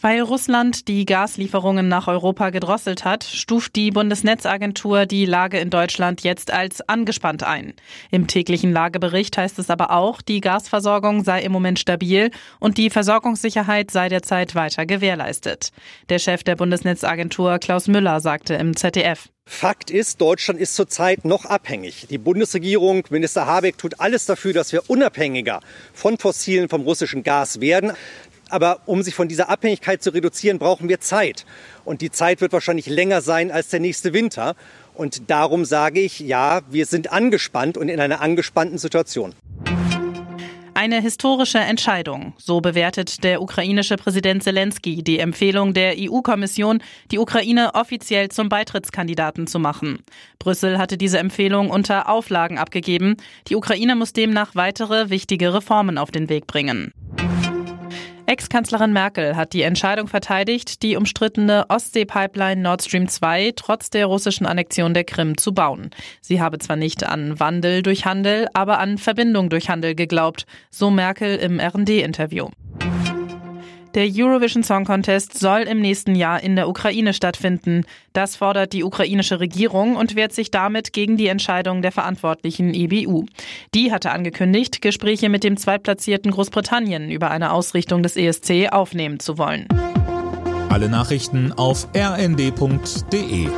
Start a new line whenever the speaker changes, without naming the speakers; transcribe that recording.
Weil Russland die Gaslieferungen nach Europa gedrosselt hat, stuft die Bundesnetzagentur die Lage in Deutschland jetzt als angespannt ein. Im täglichen Lagebericht heißt es aber auch, die Gasversorgung sei im Moment stabil und die Versorgungssicherheit sei derzeit weiter gewährleistet. Der Chef der Bundesnetzagentur Klaus Müller sagte im ZDF.
Fakt ist, Deutschland ist zurzeit noch abhängig. Die Bundesregierung, Minister Habeck, tut alles dafür, dass wir unabhängiger von fossilen, vom russischen Gas werden. Aber um sich von dieser Abhängigkeit zu reduzieren, brauchen wir Zeit. Und die Zeit wird wahrscheinlich länger sein als der nächste Winter. Und darum sage ich, ja, wir sind angespannt und in einer angespannten Situation.
Eine historische Entscheidung. So bewertet der ukrainische Präsident Zelensky die Empfehlung der EU-Kommission, die Ukraine offiziell zum Beitrittskandidaten zu machen. Brüssel hatte diese Empfehlung unter Auflagen abgegeben. Die Ukraine muss demnach weitere wichtige Reformen auf den Weg bringen. Ex-Kanzlerin Merkel hat die Entscheidung verteidigt, die umstrittene Ostsee-Pipeline Nord Stream 2 trotz der russischen Annexion der Krim zu bauen. Sie habe zwar nicht an Wandel durch Handel, aber an Verbindung durch Handel geglaubt, so Merkel im RD-Interview. Der Eurovision Song Contest soll im nächsten Jahr in der Ukraine stattfinden. Das fordert die ukrainische Regierung und wehrt sich damit gegen die Entscheidung der verantwortlichen EBU. Die hatte angekündigt, Gespräche mit dem zweitplatzierten Großbritannien über eine Ausrichtung des ESC aufnehmen zu wollen.
Alle Nachrichten auf rnd.de